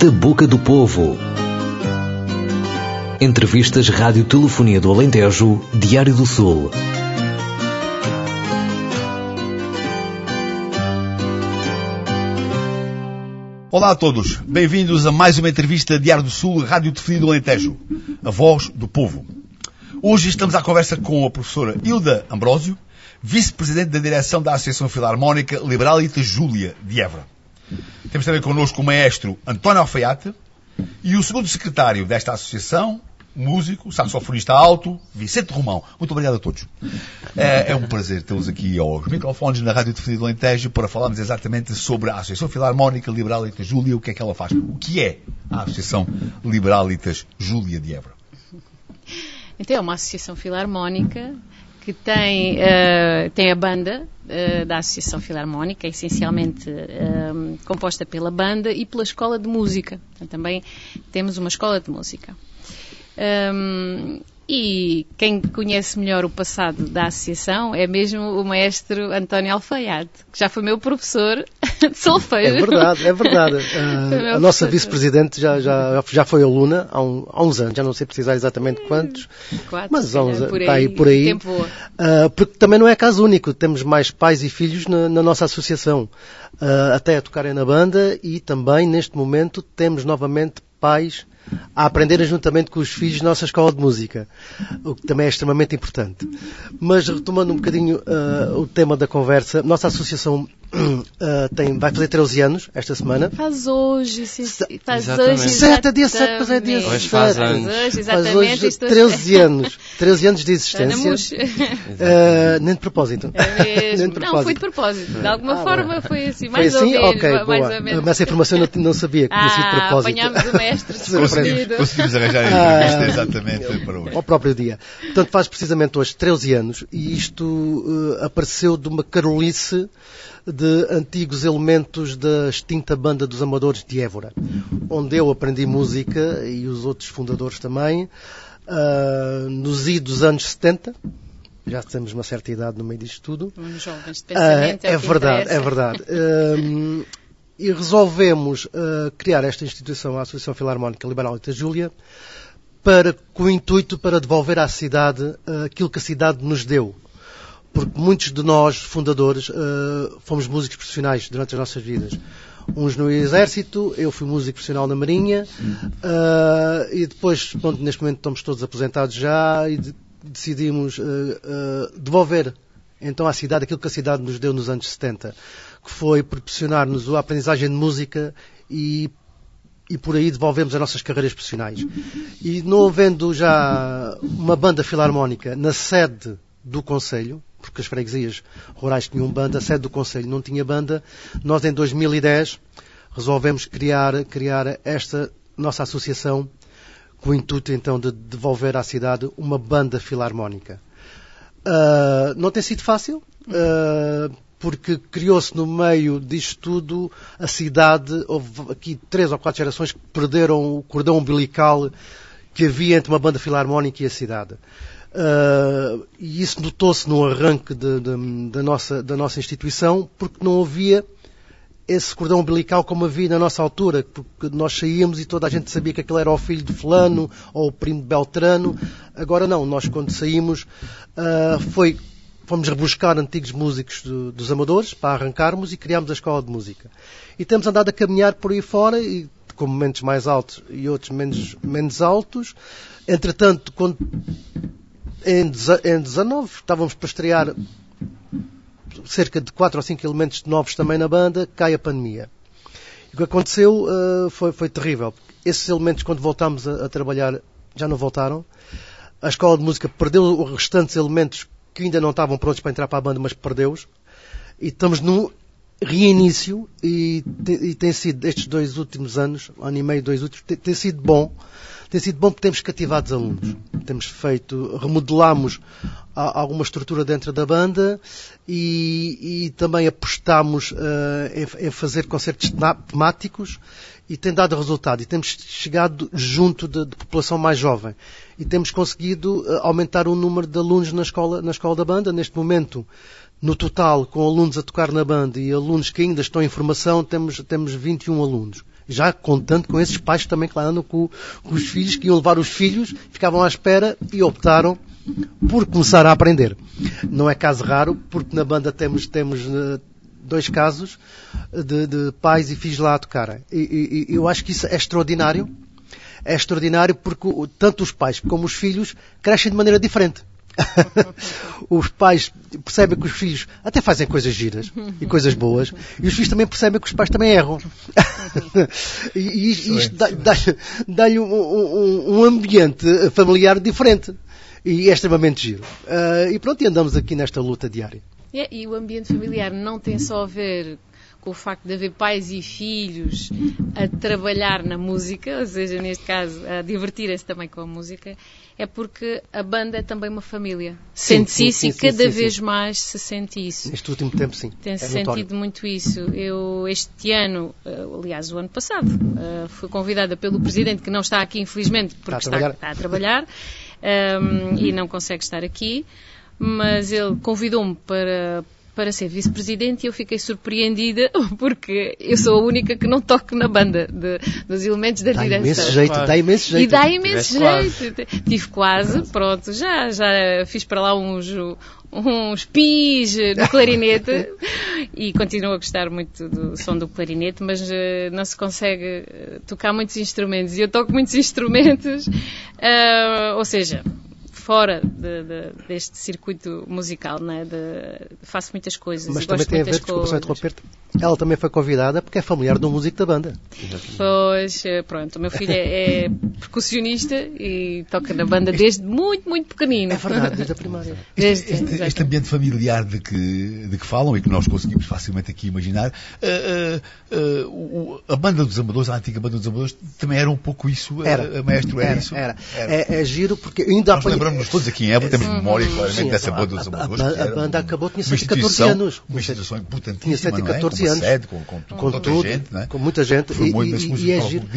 Da Boca do Povo. Entrevistas Rádio Telefonia do Alentejo, Diário do Sul. Olá a todos, bem-vindos a mais uma entrevista Diário do Sul, Rádio Telefonia do Alentejo, a voz do povo. Hoje estamos à conversa com a professora Hilda Ambrósio, vice-presidente da direção da Associação Filarmónica Liberalita Júlia de Évora. Temos também connosco o maestro António Alfaiate e o segundo secretário desta associação, músico, saxofonista alto, Vicente Romão. Muito obrigado a todos. É, é um prazer tê-los aqui aos microfones na Rádio Definido do Alentejo para falarmos exatamente sobre a Associação Filarmónica Liberalitas Júlia, o que é que ela faz. O que é a Associação Liberalitas Júlia de Évora? Então, é uma associação filarmónica que tem, uh, tem a banda uh, da Associação Filarmónica, essencialmente uh, composta pela banda e pela escola de música. Então, também temos uma escola de música. Um, e quem conhece melhor o passado da associação é mesmo o maestro António Alfaiate, que já foi meu professor de solfejo. É verdade, é verdade. Uh, a nossa vice-presidente já, já, já foi aluna há, um, há, uns anos, já não sei precisar exatamente quantos, Quatro, mas há uns, por aí, está aí por aí. Uh, porque também não é caso único, temos mais pais e filhos na, na nossa associação, uh, até a tocarem na banda e também neste momento temos novamente pais a aprenderem juntamente com os filhos nossa escola de música, o que também é extremamente importante. Mas retomando um bocadinho uh, o tema da conversa, nossa associação uh, tem, vai fazer 13 anos esta semana. Faz hoje, sim, faz exatamente. hoje. 7 é dia 7, pois é dia Hoje 7. faz anos. Hoje, Faz exatamente. hoje Estou- 13 anos. 13 anos de existência. Uh, nem de propósito. É nem mesmo. de Não, foi de propósito. De alguma Ah, forma bom. foi assim, Foi mais assim? ou menos. ok, mais boa. ou menos. Mas essa informação eu não, não sabia que tinha sido de Ah, propósito. apanhámos o mestre Conseguimos, conseguimos arranjar a entrevista exatamente para hoje. ao próprio dia. Portanto, faz precisamente hoje 13 anos e isto eh, apareceu de uma carolice de antigos elementos da extinta banda dos Amadores de Évora, onde eu aprendi música e os outros fundadores também, ah, nos idos anos 70. Já temos uma certa idade no meio disto tudo. Uns jovens de Ah, pensamento. é o que verdade, é verdade. Hum, e resolvemos ah, criar esta instituição, a Associação Filarmónica Liberal de Júlia, para, com o intuito para devolver à cidade ah, aquilo que a cidade nos deu. Porque muitos de nós, fundadores, ah, fomos músicos profissionais durante as nossas vidas. Uns no Exército, eu fui músico profissional na Marinha, ah, e depois, pronto, neste momento estamos todos aposentados já e de- decidimos ah, devolver então à cidade aquilo que a cidade nos deu nos anos 70, que foi proporcionar-nos a aprendizagem de música e, e por aí devolvemos as nossas carreiras profissionais. E não havendo já uma banda filarmónica na sede do Conselho, porque as freguesias rurais tinham banda, a sede do Conselho não tinha banda, nós em 2010 resolvemos criar, criar esta nossa associação com o intuito então de devolver à cidade uma banda filarmónica. Uh, não tem sido fácil, uh, porque criou-se no meio disto tudo a cidade. Houve aqui três ou quatro gerações que perderam o cordão umbilical que havia entre uma banda filarmónica e a cidade. Uh, e isso notou-se no arranque de- de- da, nossa, da nossa instituição, porque não havia esse cordão umbilical como havia na nossa altura, porque nós saíamos e toda a gente sabia que aquele era o filho de fulano ou o primo de Beltrano. Agora não, nós quando saímos ah, foi, fomos rebuscar antigos músicos do- dos amadores para arrancarmos e criámos a escola de música. E temos andado a caminhar por aí fora, e com momentos mais altos e outros menos, menos altos. Entretanto, quando em, em 19 estávamos para estrear cerca de 4 ou 5 elementos novos também na banda, cai a pandemia. E o que aconteceu uh, foi, foi terrível. Esses elementos, quando voltámos a, a trabalhar, já não voltaram. A escola de música perdeu os restantes elementos que ainda não estavam prontos para entrar para a banda, mas perdeu-os. E estamos num reinício e, te- e tem sido, estes dois últimos anos, ano e meio, dois últimos, tem, tem sido bom. Tem sido bom porque temos cativado alunos. Temos feito, remodelamos a- alguma estrutura dentro da banda e, e também apostamos eh, em, em fazer concertos temáticos e tem dado resultado. E temos chegado junto de, de população mais jovem. E temos conseguido eh, aumentar o número de alunos na escola, na escola da banda. Neste momento No total, com alunos a tocar na banda e alunos que ainda estão em formação, temos, temos 21 alunos. Já contando com esses pais que também andam com, com os filhos, que iam levar os filhos, ficavam à espera e optaram por começar a aprender. Não é caso raro, porque na banda temos, temos eh, dois casos de, de pais e filhos lá a tocarem. E, e, eu acho que isso é extraordinário. É extraordinário porque tanto os pais como os filhos crescem de maneira diferente. os pais percebem que os filhos até fazem coisas giras e coisas boas, e os filhos também percebem que os pais também erram. e, e isto dá-lhe dá um, um, um, ambiente familiar diferente. E é extremamente giro. Uh, e pronto, e andamos aqui nesta luta diária. É, e o ambiente familiar não tem só a ver com o facto de haver pais e filhos a trabalhar na música, ou seja, neste caso, a divertirem-se também com a música, é porque a banda é também uma família. Sente-se isso sim, e cada sim, vez mais se sente isso. Neste último tempo, sim. Tem-se é sentido notório. muito isso. Eu, este ano, eh, aliás, o ano passado, eh, fui convidada pelo Presidente, que não está aqui, infelizmente, porque está a trabalhar, está, está a trabalhar um, ehm, e não consegue estar aqui, mas ele convidou-me para para ser vice-presidente e eu fiquei surpreendida porque eu sou a única que não toco na banda de, dos elementos da dá direção. Imenso jeito, Dá imenso jeito. E dá imenso jeito. Quase. Tive quase, pronto, já, já fiz para lá uns, uns pis no clarinete e continuo a gostar muito do som do clarinete, mas uh, não se consegue uh, tocar muitos instrumentos e eu toco muitos instrumentos, uh, ou seja, fora de, de, deste circuito musical, né? De, faço muitas coisas. Mas também tem a ver, desculpa só interromper-te, ela também foi convidada porque é familiar do músico da banda. Pois, eh, pronto, o meu filho é, é percussionista e toca na banda desde muito, muito pequenino. É verdade, desde a primária. Desde, este, este, ambiente familiar de que, de que falam e que nós conseguimos facilmente aqui imaginar, uh, uh, uh, a banda dos Amadores, a antiga banda dos Amadores, também era um pouco isso, era, maestro, era, era isso? Era. era. É, é, giro porque ainda nós todos aqui em Évora, temos memória claramente Sim, dessa banda dos Amadores. A, banda acabou, tinha 114 anos. Uma instituição importantíssima, Tinha 114 é? anos. Sede, com, com, com, tudo, gente, é? com muita gente. E, é giro,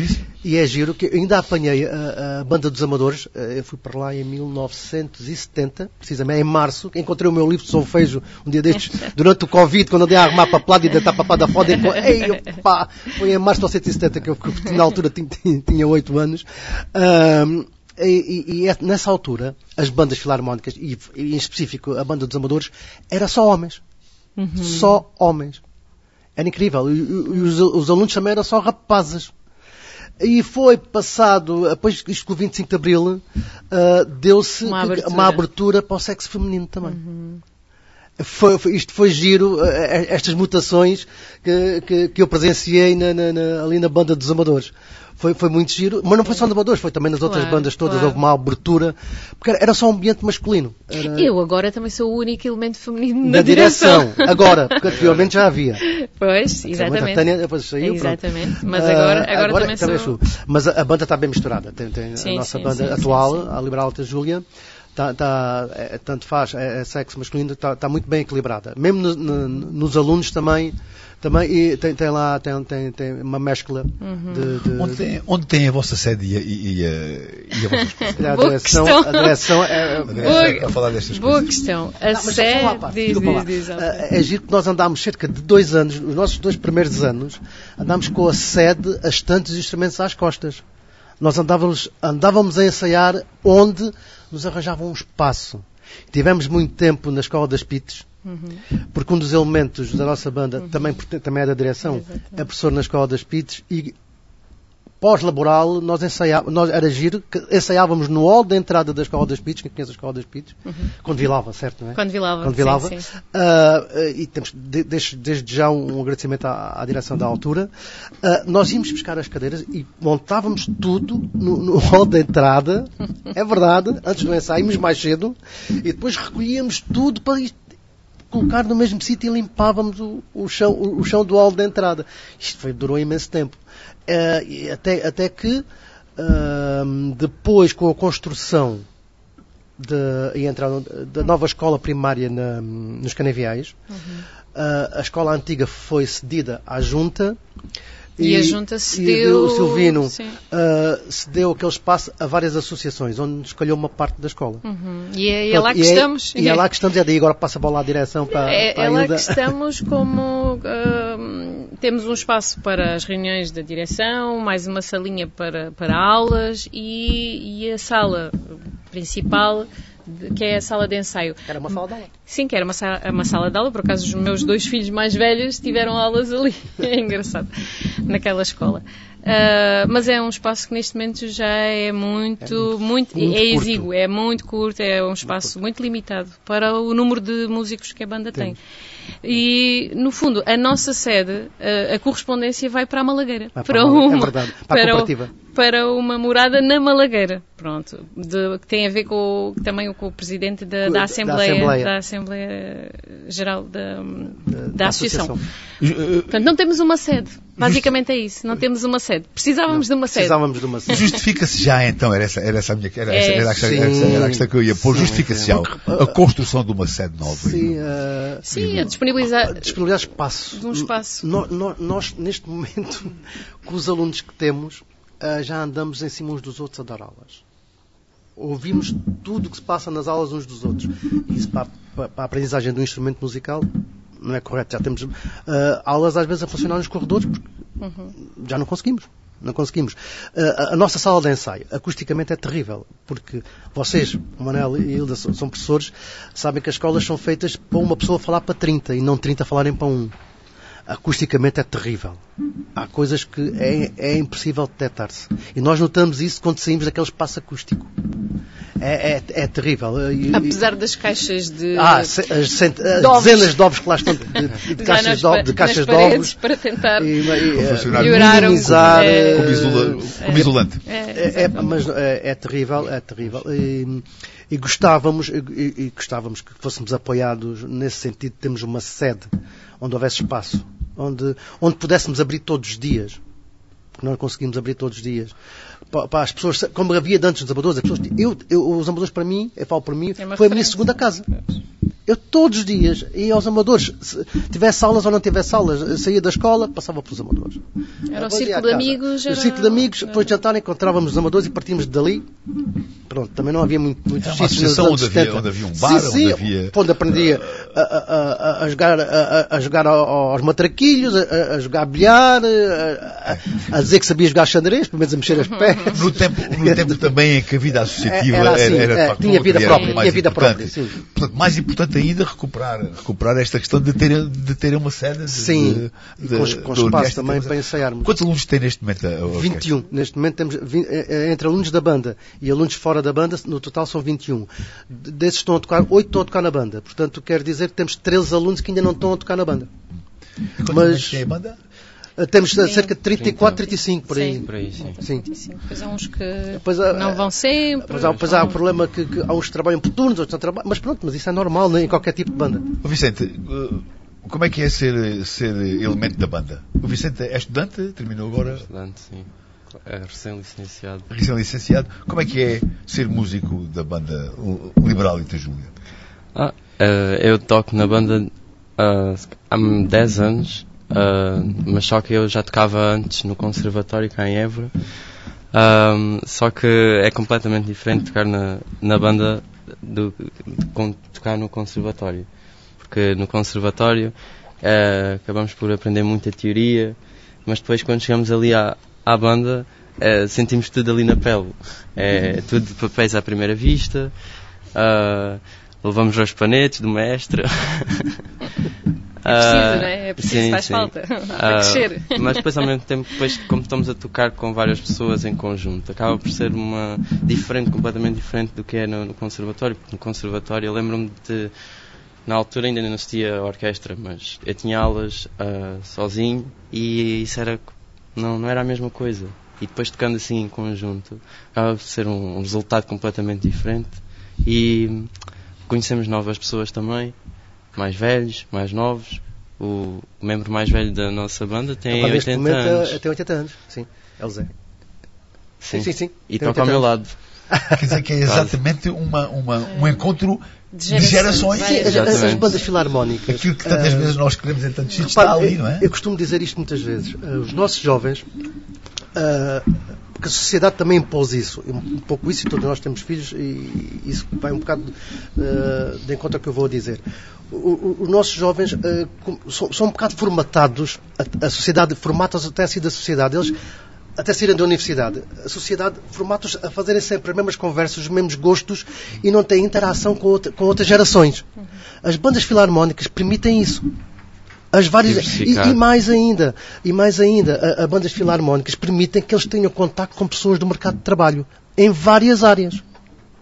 e é giro que ainda apanhei a, Banda dos Amadores, eh, eu fui para lá em 1970, precisamente em março, encontrei o meu livro de solfejo um dia destes, durante o Covid, quando andei a arrumar papelada e deitar papada foda, e, ei, opa, foi em março de 1970 que eu, na altura tinha, tinha 8 anos. Um, e, e, e, é nessa altura, as bandas filarmónicas, e, e, em específico a banda dos amadores, era só homens. Uhum. Só homens. Era incrível. E, os, os, alunos também eram só rapazes. E foi passado, depois isto com o 25 de Abril, uh, deu-se uma, uma, abertura para o sexo feminino também. Uhum. Foi, foi, isto foi giro, uh, estas mutações que, que, que eu presenciei na, na, na, ali na banda dos amadores foi, foi muito giro, mas não foi só no Amadores, foi também nas outras claro, bandas todas, claro. houve uma abertura, porque era só um ambiente masculino. Era... Eu agora também sou o único elemento feminino na, na direção. direção. Agora, porque anteriormente já havia. Pois, exatamente. Tânia, depois saiu, exatamente, mas agora, agora, agora também, também sou... Mas a, a, banda está bem misturada, tem, tem sim, a nossa sim, banda sim, atual, a Liberal Alta Júlia, Tá, tá, é, tanto faz, é, é sexo masculino, está tá muito bem equilibrada. Mesmo no, no, nos alunos também também e tem, tem lá tem, tem, tem uma mescla uhum. de, de, onde, tem, onde tem a vossa sede e, e, e, a, e a vossa escola? A direção, a direção é, a boa, a falar destas boa coisas. questão. A não, sede diz, diz, diz, é, é giro que nós andámos cerca de dois anos, os nossos dois primeiros anos, andámos com a sede, as tantos instrumentos às costas. Nós andávamos, andávamos a ensaiar onde nos arranjavam um espaço. Tivemos muito tempo na Escola das Pites, Uhum. Porque um dos elementos da nossa banda uhum. também, também é da direção, Exatamente. é professor na Escola das Pites e pós-laboral nós ensaiávamos, nós era giro, ensaiávamos no hall da entrada da Escola das Pites, quem conhece a Escola das Pites, uhum. quando Vilava, certo, não é? Quando Vilava, quando Vilava. Sim, sim. Uh, e temos de, desde, desde, já um, agradecimento à, à, direção da altura. Uh, nós íamos buscar as cadeiras e montávamos tudo no, no hall da entrada, é verdade, antes do ensaio, íamos mais cedo, e depois recolhíamos tudo para colocar no mesmo sítio e limpávamos o, o, chão, o, o, chão do hall de entrada. Isto foi, durou imenso tempo. Uh, até, até que, uh, depois, com a construção de, e entrada da nova escola primária na, nos Canaviais, uhum. uh, a escola antiga foi cedida à junta E, a junta se e deu. o Silvino uh, cedeu aquele espaço a várias associações, onde escolheu uma parte da escola. Uhum. E é, e é lá que e estamos. E é lá que estamos, é daí agora passa a bola à direção para, É, para é lá que estamos como temos um espaço para as reuniões da direção, mais uma salinha para, para aulas e, e a sala principal, que é a sala de ensaio. Era uma sala de aula. Sim, que era uma sala, uma sala de aula, por acaso os meus dois filhos mais velhos tiveram aulas ali, é engraçado, naquela escola. Ah, mas é um espaço que neste momento já é muito, muito, muito é curto. exíguo, é muito curto, é um espaço muito limitado para o número de músicos que a banda tem. E, no fundo, a nossa sede, a, a correspondência vai para a Malagueira. Vai para a Malagueira, é verdade, para a o- cooperativa. para uma morada na Malagueira. Pronto. De- que tem a ver com, o- também com o presidente da, Da- da da Assembleia, Assembleia. da Assembleia Geral da, da, da Associação. associação. Portanto, não temos uma sede. Basicamente é isso. Não temos uma sede. Precisávamos de uma sede. Precisávamos de uma sede. Justifica-se já então, era essa, era essa a minha era, essa, É, era, a questão, era essa- era a questão que eu ia pôr, justifica-se já a construção de uma sede nova. Sim, uh, Sim, a disponibilizar. disponibilizar espaço. De um espaço. No- no- nós, neste momento, com os alunos que temos, já andamos em cima uns dos outros a dar aulas. Ouvimos tudo o que se passa nas aulas uns dos outros. E isso para, para- para a aprendizagem do instrumento musical não é correto. Já temos ah, aulas às vezes a funcionar nos corredores porque já não conseguimos. Não conseguimos. Ah, a, nossa sala de ensaio, acusticamente, é terrível. Porque vocês, Manel e Hilda, são, são professores, sabem que as escolas são feitas para uma pessoa falar para 30 e não 30 falarem para um. Acusticamente é terrível. Há coisas que é, é impossível detectar-se. E nós notamos isso quando saímos daquele espaço acústico. É, é, é terrível. Apesar das caixas de. ah, se- as, cent- as dezenas de ovos que lá estão, de, de- caixas nas de, ovos- de, caixas de ovos. para tentar. E, e, melhorar um- minimizar. é, eh, Como, como isolante. É, é, é, mas é, é terrível, é terrível. E, e gostávamos, e, e gostávamos que fôssemos apoiados nesse sentido, temos uma sede onde houvesse espaço, onde, onde pudéssemos abrir todos os dias. Porque nós conseguimos abrir todos os dias. Pa- Para, as pessoas, como havia antes nos amadores, as pessoas, eu, eu, os amadores para mim, eu falo para mim, É uma foi a minha segunda casa. Eu todos os dias ia aos amadores. Se tivesse aulas ou não tivesse aulas, saía da escola, passava pelos amadores. Era o círculo de amigos, O era- círculo de amigos, depois de jantar encontrávamos os amadores e partíamos dali. Pronto, também não havia muito, muitos É uma sítios associação anos onde havia- 70. onde havia um bar, sim, sim, onde havia- Onde aprendia a, a- a- jogar, a, a- jogar ao- aos matraquilhos, a, a jogar bilhar, a, a- a dizer que sabia jogar xadrez, pelo menos a mexer as pernas. No tempo, no tempo também em que a vida associativa Era assim, era, é, de facto, tinha vida era própria, mais tinha vida importante. própria, sim. Portanto, mais importante ainda recuperar, recuperar esta questão de ter, de ter uma sede de, Sim, de, com, de- com de espaço também para ensaiarmos. Quantos alunos tem neste momento a a orquestra? 21. Neste momento temos eh, eh, entre alunos da banda e alunos fora da banda, no total são 21. De- Desses estão a tocar, 8 estão a tocar na banda. Portanto, quer dizer que temos 13 alunos que ainda não estão a tocar na banda. Mas- a banda? Eh, Temos eh, Sim. cerca de 34, 35 por aí. Sim. Por aí, sim. Sim. Sim, Depois há uns que há- não vão sempre. Pois há, pois há o problema que, que há uns que trabalham por turnos, outros não trabalham. Mas pronto, mas isso é normal né, em qualquer tipo de banda. Ô Vicente, eh, como é que é ser, ser elemento da banda? O Vicente é estudante, terminou agora, Estudante, sim. É recém-licenciado. recém-licenciado. Como é que é ser músico da banda Liberal Ita Júlia? Ah, eh, eu toco na banda há 10 anos, ah, mas só que eu já tocava antes no conservatório cá em Évora. Ahm, só que é completamente diferente tocar na, na banda do con- tocar no conservatório. Porque no conservatório eh, acabamos por aprender muita teoria, mas depois quando chegamos ali à, à banda eh, sentimos tudo ali na pele. É tudo de papéis à primeira vista. ah, levamos aos panetes do mestre. É preciso, não é? É preciso, sim, faz sim. falta. Para Ah, crescer. mas depois ao mesmo tempo, depois, como estamos a tocar com várias pessoas em conjunto, acaba por ser uma diferente, completamente diferente do que é no, no conservatório, porque no conservatório eu lembro-me de na altura ainda não assistia a orquestra, mas eu tinha aulas ah, sozinho e isso era não, não era a mesma coisa. E depois tocando assim em conjunto, acaba por ser um, um resultado completamente diferente e conhecemos novas pessoas também, mais velhos, mais novos. O membro mais velho da nossa banda tem Agora, neste 80 momento anos. eh, tem 80 anos. Sim, é o Zé. Sim. sim, sim. E Tem toca ao 80 meu lado. Quer dizer que é exatamente uma, uma, um encontro De de gerações. Sim, as, as- bandas filarmónicas. Aquilo que tantas ah, vezes nós queremos em tantos sítios está ali, não é? Eu costumo dizer isto muitas vezes. Uh, Os nossos jovens, uh, porque a sociedade também impôs isso, um pouco isso, e todos nós temos filhos, e isso vai um bocado uh, de encontro ao que eu vou dizer. Os nossos jovens uh, são, são um bocado formatados, a, a sociedade formata-os até a si da sociedade. Eles até saírem da universidade, a sociedade formata-os a fazerem sempre as mesmas conversas, os mesmos gostos e não têm interação com, outra- com outras gerações. As bandas filarmónicas permitem isso. As várias, e, e mais ainda, e mais ainda, a, a bandas filarmónicas permitem que eles tenham contato com pessoas do mercado de trabalho em várias áreas.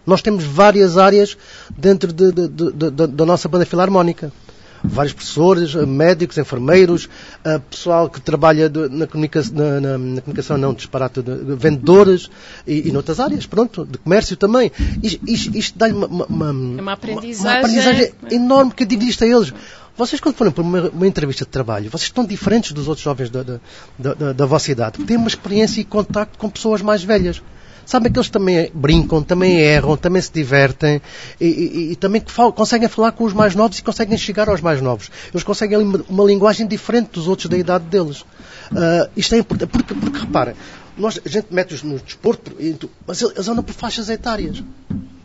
Nós temos várias áreas dentro de- de- de- da- nossa banda filarmónica. Vários professores, médicos, enfermeiros, eh, pessoal que trabalha na, comunica- na- na- na comunicação, não, disparate, de, de vendedores e, e noutras áreas, pronto, de comércio também. Isto, isto- isto dá-lhe uma, uma, É uma aprendizagem. uma aprendizagem enorme que isto a eles. Vocês, quando forem para uma, uma entrevista de trabalho, vocês estão diferentes dos outros jovens da, da, da, da- vossa idade, têm uma experiência e contacto com pessoas mais velhas. Sabem que eles também brincam, também erram, também se divertem e, e- e também conseguem falar com os mais novos e conseguem chegar aos mais novos. Eles conseguem uma, linguagem diferente dos outros da idade deles. Ah, isto é importante, porque, porque reparem, nós, a gente mete-os no desporto, mas eles andam por faixas etárias.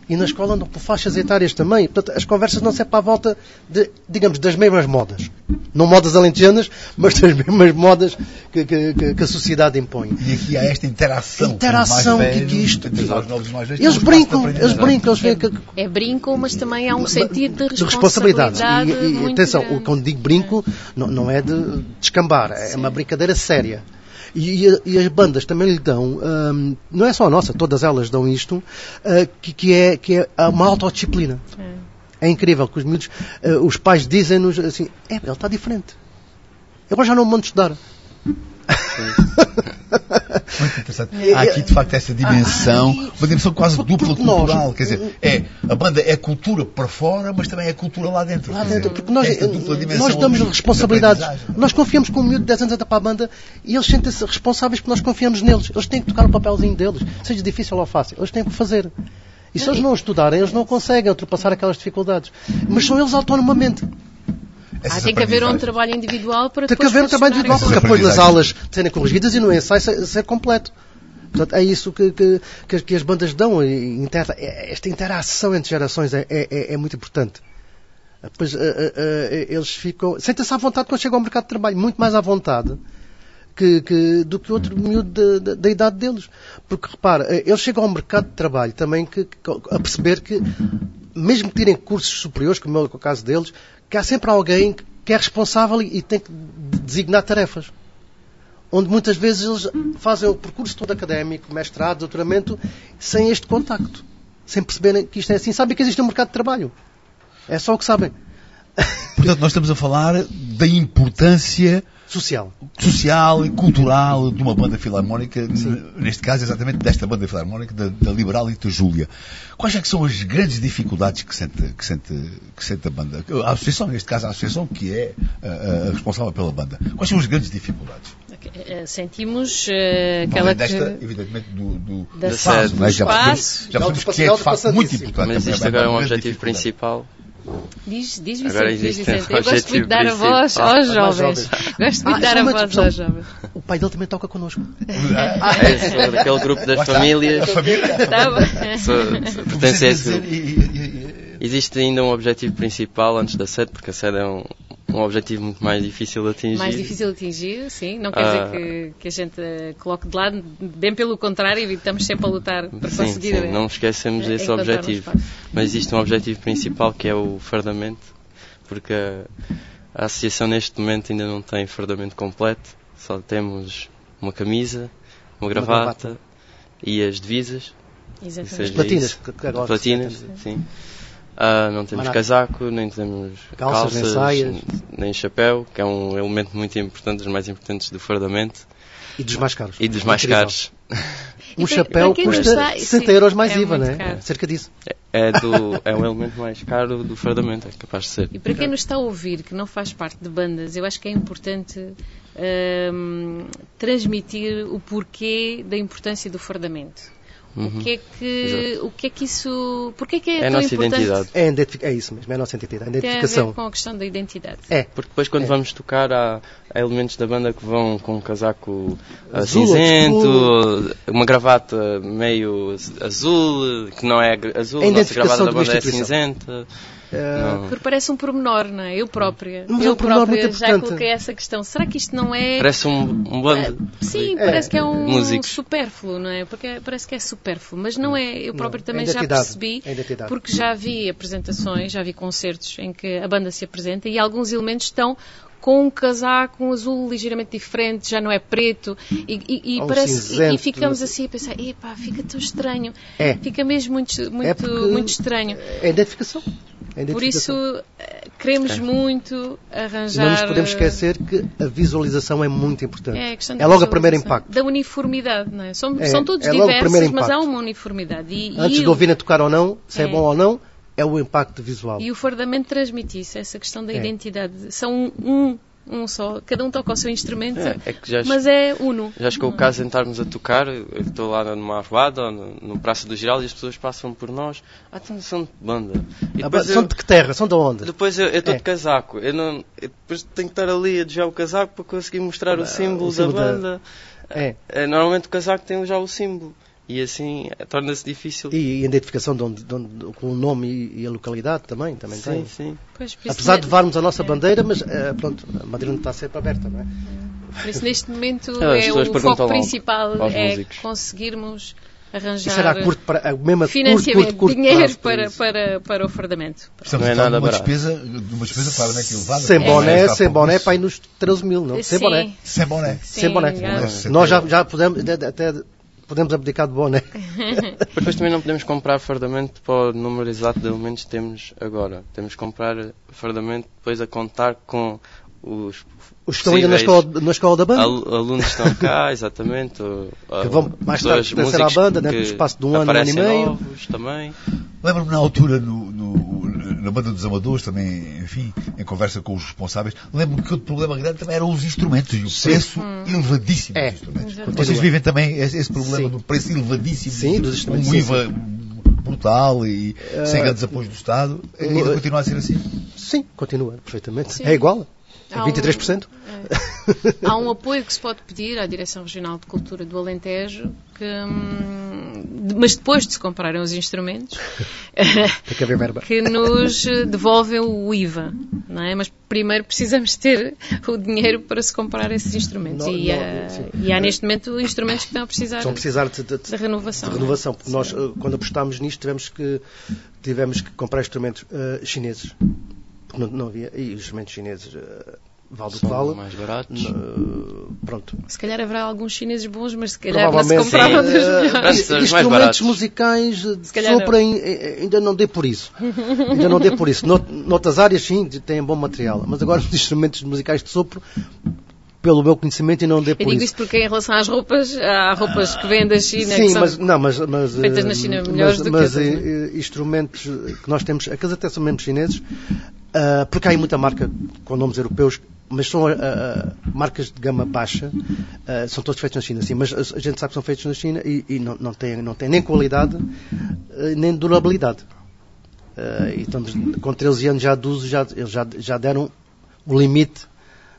E na escola andam por faixas etárias também. Portanto, as conversas não se é para a volta, de, digamos, das mesmas modas. Não modas alentejanas, mas das mesmas modas que, que- que- que a sociedade impõe. E aqui há esta interação. Interação, mais que- que isto- e mais velhos, Eles brincam, eles brincam, eles veem que, É brinco, mas também há um sentido de de responsabilidade. E, e atenção, grande. quando digo brinco, não, não é de descambar, é uma brincadeira séria. E, e- e as bandas também lhe dão, hum, não é só a nossa, todas elas dão isto, ah, que, que é, que é uma autodisciplina. É incrível que os miúdos, ah, os pais dizem-nos assim, é, ele está diferente. Eu agora já não mando estudar. Muito interessante. Há aqui, de facto, essa dimensão, uma dimensão quase Porque- dupla porque nós- cultural. Quer dizer, é, a banda é cultura para fora, mas também é cultura lá dentro. Lá dentro, porque nós, dupla dimensão nós damos responsabilidades. Nós confiamos que um miúdo de 10 anos entra para a banda e eles sentem-se responsáveis porque nós confiamos neles. Eles têm que tocar o papelzinho deles, seja difícil ou fácil. Eles têm que fazer. E se eles não estudarem, eles não conseguem ultrapassar aquelas dificuldades. Mas são eles autonomamente. Ah, tem que haver um trabalho individual para Tem que depois haver um trabalho individual, porque apoio nas aulas serem corrigidas e no ensaio ser, ser completo. Portanto, é isso que, que- que- que as bandas dão. e inter- esta interação entre gerações é, é- é- é muito importante. Depois eh, eh, eh, eles ficam. Sentem-se à vontade quando chegam ao mercado de trabalho, muito mais à vontade que, que- do que outro miúdo da- da- da idade deles. Porque repara, eles chegam ao mercado de trabalho também que- que- a perceber que, mesmo que tirem cursos superiores, como é o caso deles, que há sempre alguém que é responsável e tem que designar tarefas. Onde muitas vezes eles fazem o percurso todo académico, mestrado, doutoramento, sem este contacto. Sem perceberem que isto é assim. Sabem que existe um mercado de trabalho. É só o que sabem. Portanto, nós estamos a falar da importância Social. social e cultural de uma banda filarmónica, neste caso exatamente desta banda filarmónica, da, da Liberalita Júlia. Quais é que são as grandes dificuldades que sente, que sente, que sente a banda? A associação, neste caso a associação que é a, a responsável pela banda. Quais são as grandes dificuldades? Eh, Sentimos eh, aquela desta, que... evidentemente, do, do, Da do sede, é? do já espaço. já Da percebemos que é de facto muito importante. Mas também isto agora é um objetivo principal. Diz, diz Agora Vicente, diz Vicente. Eu gosto muito de dar a voz aos jovens. Gosto muito Ah, de dar isso é a voz discussão. aos jovens. O pai dele também toca connosco. É, sou daquele grupo das famílias. Tá pertence a esse Dizer, grupo. Existe ainda um objetivo principal antes da sede, porque a sede é um, um objetivo muito mais difícil de atingir. Mais difícil de atingir, sim. Não quer Ah. dizer que, que a gente eh, coloque de lado, bem pelo contrário, estamos sempre a lutar para Sim, conseguir. sim, não esquecemos eh, um objetivo. Mas existe um objetivo principal que é o fardamento, porque a, a associação neste momento ainda não tem fardamento completo, só temos uma camisa, uma gravata, gravata. e as divisas, Exatamente. seja Platinas. isso. que- agora platinas, sim. Ah, não temos casaco, nem temos Calças, calças, nem saias. nem chapéu, que é um elemento muito importante, dos mais importantes do fardamento E dos mais caros. e dos mais Incrível. caros. Um chapéu custa está- 60 sim, euros mais é IVA, não é? caro. Cerca disso. É, do, é o elemento mais caro do fardamento, é capaz de ser. E para quem nos está a ouvir, que não faz parte de bandas, eu acho que é importante hum, transmitir o porquê da importância do fardamento. Uhum. O que é que, o que é que isso, porque é que é, É a tão nossa importante? identidade. É, a identifi- é isso mesmo, é a nossa identidade, a Tem a ver identificação. com a questão da identidade. É, Porque depois quando É. vamos tocar há, há elementos da banda que vão com um casaco Azul, cinzento, uma gravata meio azul, que não é azul, A a nossa identificação gravata da banda é cinzenta. Eh, Não. Porque parece um pormenor, não é? Eu própria. Mas é eu um pormenor própria muito já importante. coloquei essa questão. Será que isto não é. Parece um, um bando. Sim, É, parece que é um músicos. supérfluo, não é? Porque é- parece que é supérfluo, mas não é. Eu própria é também já percebi, é porque já vi apresentações, já vi concertos em que a banda se apresenta e alguns elementos estão com um casaco um azul ligeiramente diferente, já não é preto, e, e- e um parece, e- e, cinzento, ficamos não assim a pensar, epá, fica tão estranho, É. fica mesmo muito, muito, É muito estranho. é a identificação. É a Por isso, eh, queremos muito arranjar... Não nos podemos eh, esquecer que a visualização é muito importante. É, a É logo o primeiro impacto. Da uniformidade, não é? São, É, são todos é diversos, mas há uma uniformidade. E, Antes e de ouvirem tocar ou não, se é, É. bom ou não, é o impacto visual. E o fardamento transmite isso, essa questão da É. identidade. São um, um só, cada um toca o seu instrumento, É, é que já, mas é uno. já chegou o caso de estarmos a tocar, eu estou lá numa arruada, ou no, no Praça do Geral, e as pessoas passam por nós, ah, então são de banda. E Ah, depois São eu- de que terra? São de onde? Depois eu estou É. de casaco. Eu não, eu depois tenho que estar ali a desviar o casaco para conseguir mostrar o Ah, símbolo, o símbolo da da- banda. É. Eh, Normalmente o casaco tem já o símbolo. E assim torna-se difícil. E a identificação de onde, de onde- com o nome e, e a localidade também, também sim, tem. sim. Pois, Apesar de levarmos a nossa É. bandeira, mas eh, pronto, a Madeira não está sempre aberta, não é? por isso neste momento É, é, pessoas o foco principal é conseguirmos arranjar a curto, para, mesmo a curto, financiamento, curto, curto dinheiro prazo para, para, para o fardamento. Estamos Não é nada de uma despesa, de uma despesa claramente elevada. Sem boné, está sem boné, para aí nos 13 mil, não? Sem boné. Sem boné. Sem boné. Nós já, já podemos, até podemos abdicar de boné. Depois também não podemos comprar fardamento para o número exato de elementos que temos agora. Temos que comprar fardamento depois a contar com os Os que estão ainda na escola, na escola da banda. al- alunos que estão cá, exatamente. ou- Que vão mais tarde pertencer à banda, dentro do que espaço de um ano, um ano e meio. novos também. Lembro-me na altura, no, no- na banda dos amadores, também, enfim, em conversa com os responsáveis, lembro-me que outro problema grande também eram os instrumentos e o preço elevadíssimo É. dos instrumentos. Vocês vivem também esse, problema Sim. do preço elevadíssimo, Sim, dos instrumentos, um IVA brutal e sem Eh, grandes apoios do Estado. Ainda continua a ser assim? Sim, continua, perfeitamente. Sim. É igual. É Há um- 23%. Há um apoio que se pode pedir à Direção Regional de Cultura do Alentejo, que, hum, mas depois de se comprarem os instrumentos, que nos devolvem o IVA, não é? Mas primeiro precisamos ter o dinheiro para se comprar esses instrumentos. Não- e, não, há, e há neste momento instrumentos que estão a precisar Estão a precisar de, de- de- renovação. de renovação, porque nós, eh, quando apostámos nisto, tivemos que, tivemos que comprar instrumentos eh, chineses. Porque não, não havia. E os instrumentos chineses uh, vale do que vale. mais baratos. Eh, pronto. Se calhar haverá alguns chineses bons, mas se calhar não se Provavelmente comprava sim. dos eh, melhores. Mais instrumentos musicais eh, de sopro eh, ainda não dê por isso. ainda não dê por isso. Nout- Noutras áreas sim, têm bom material. Mas agora os instrumentos musicais de sopro, pelo meu conhecimento, ainda não dê Eu por digo isso. isto porque em relação às roupas, há roupas que vêm da China que Sim, são mas, não, mas, mas, feitas eh, na China melhores mas, do que mas, outras, eh, eh, instrumentos que nós temos, aqueles até são mesmo chineses, ah, porque há aí muita marca com nomes europeus, mas são ah, marcas de gama baixa, ah, são todos feitos na China, sim, mas a, gente sabe que são feitos na China e, e não, não, têm, não nem qualidade nem durabilidade. E estamos com 13 anos já de uso, já, eles já, já deram o limite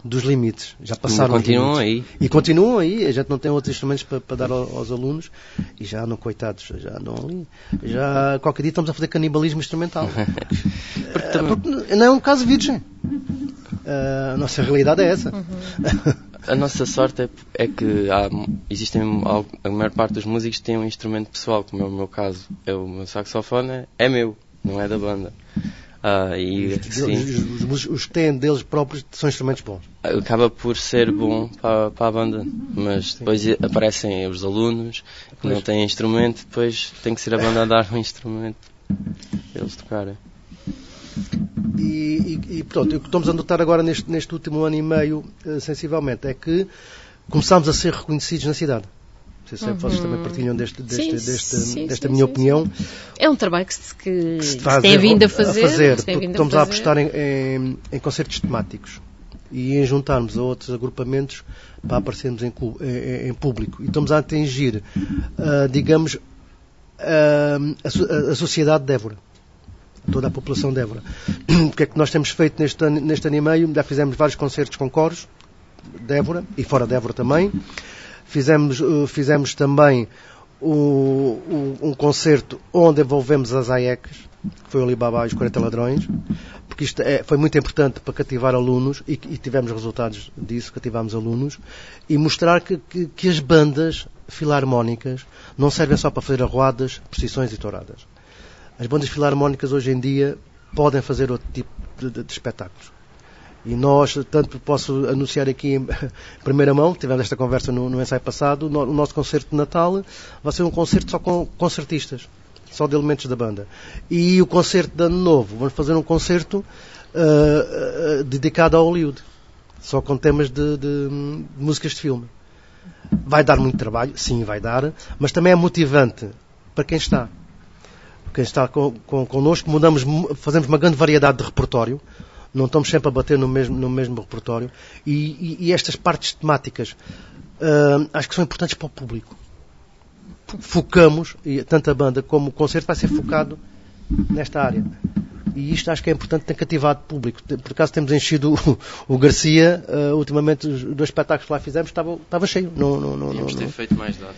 dos limites. Já passaram os continuam limites. aí. E continuam aí, a gente não tem outros instrumentos para, para dar ao- aos alunos e já andam coitados, já andam ali. Já qualquer dia estamos a fazer canibalismo instrumental. Porque também- porque não é um caso virgem. Eh, a nossa realidade é essa. A nossa sorte é, é que há, existem a maior parte dos músicos tem um instrumento pessoal, como é o meu caso. É o meu saxofone é, meu, não é da banda. Ah, e Os, sim, os- os- os que têm deles próprios são instrumentos bons. acaba por ser bom para, para a banda, mas depois aparecem os alunos que não Pois. têm instrumento, depois tem que ser a banda a dar um instrumento para eles tocarem. E, e, e, pronto, o que estamos a notar agora neste, neste último ano e meio, eh, sensivelmente, é que começámos a ser reconhecidos na cidade. Não sei se vocês também partilham deste, deste, Sim, deste- sim, desta sim, minha opinião. É um trabalho que se, que, que se se faz tem a- vindo a fazer. a fazer, se tem estamos a, fazer. apostar em, em, em concertos temáticos e em juntarmos a outros agrupamentos para aparecermos em, em- público. E estamos a atingir, ah, digamos, a, so- a- a sociedade de Évora. Toda a população de Évora. O que é que nós temos feito neste ano, neste ano e meio? Já fizemos vários concertos com coros de Évora e fora de Évora também. Fizemos, uh, fizemos também o- o- um concerto onde envolvemos as AECs, que foi o Alibaba e os 40 Ladrões, porque isto é- foi muito importante para cativar alunos e, e tivemos resultados disso, cativámos alunos, e mostrar que, que- que as bandas filarmónicas não servem só para fazer arruadas, procissões e touradas. As bandas filarmónicas hoje em dia podem fazer outro tipo de, de- de espetáculos. E nós, tanto posso anunciar aqui em primeira mão, tivemos esta conversa no, no ensaio passado, no- o nosso concerto de Natal vai ser um concerto só com concertistas, só de elementos da banda. E o concerto de Ano Novo, vamos fazer um concerto ah, ah, dedicado a Hollywood, só com temas de, de, de músicas de filme. Vai dar muito trabalho, sim, vai dar, mas também é motivante para quem está. Quem está com, com, connosco, mudamos, mu- fazemos uma grande variedade de repertório, não estamos sempre a bater no mesmo, no mesmo repertório, e, e- e estas partes temáticas ah, acho que são importantes para o público. Focamos, e tanto a banda como o concerto vai ser focado nesta área. E isto acho que é importante, tem cativado público. Por acaso temos enchido o, o Garcia, ah, ultimamente os dois espetáculos que lá fizemos estava, estava cheio. Não, não, não, não, Devíamos ter não. feito mais datas.